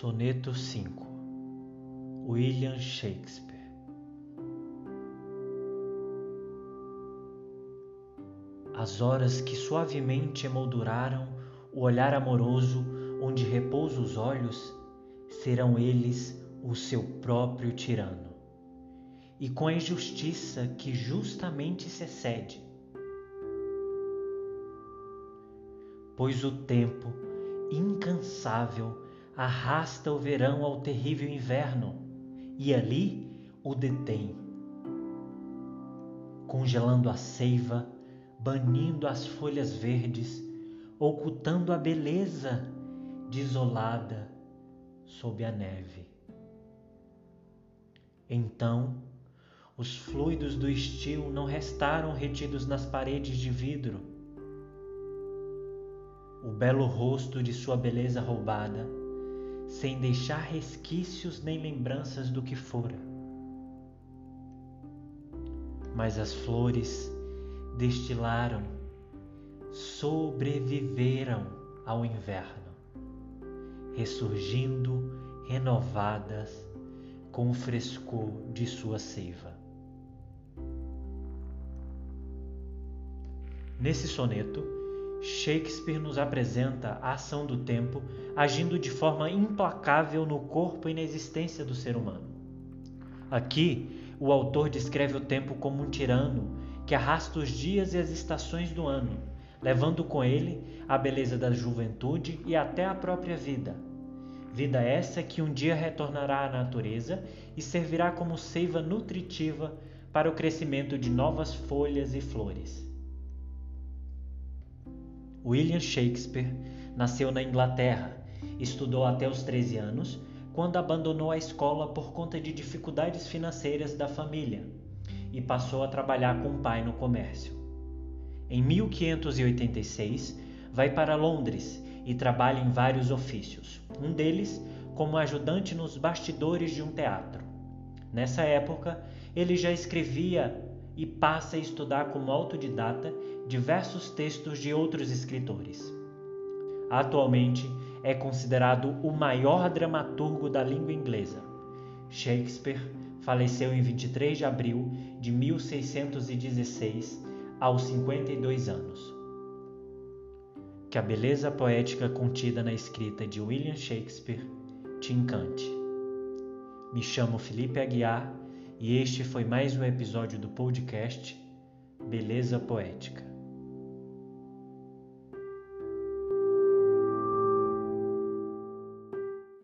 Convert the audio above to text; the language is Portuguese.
Soneto 5 William Shakespeare As horas que suavemente emolduraram o olhar amoroso onde repousa os olhos, serão eles o seu próprio tirano. E com a injustiça que justamente se excede, pois o tempo incansável arrasta o verão ao terrível inverno e ali o detém, congelando a seiva, banindo as folhas verdes, ocultando a beleza desolada sob a neve. Então, os fluidos do estio não restaram retidos nas paredes de vidro. O belo rosto de sua beleza roubada sem deixar resquícios nem lembranças do que fora. Mas as flores destilaram, sobreviveram ao inverno, ressurgindo renovadas com o frescor de sua seiva. Nesse soneto, Shakespeare nos apresenta a ação do tempo agindo de forma implacável no corpo e na existência do ser humano. Aqui, o autor descreve o tempo como um tirano que arrasta os dias e as estações do ano, levando com ele a beleza da juventude e até a própria vida. Vida essa que um dia retornará à natureza e servirá como seiva nutritiva para o crescimento de novas folhas e flores. William Shakespeare nasceu na Inglaterra, estudou até os 13 anos, quando abandonou a escola por conta de dificuldades financeiras da família e passou a trabalhar com o pai no comércio. Em 1586, vai para Londres e trabalha em vários ofícios, um deles como ajudante nos bastidores de um teatro. Nessa época, ele já escrevia e passa a estudar como autodidata diversos textos de outros escritores. Atualmente é considerado o maior dramaturgo da língua inglesa. Shakespeare faleceu em 23 de abril de 1616, aos 52 anos. Que a beleza poética contida na escrita de William Shakespeare te encante. Me chamo Felipe Aguiar e este foi mais um episódio do podcast Beleza Poética.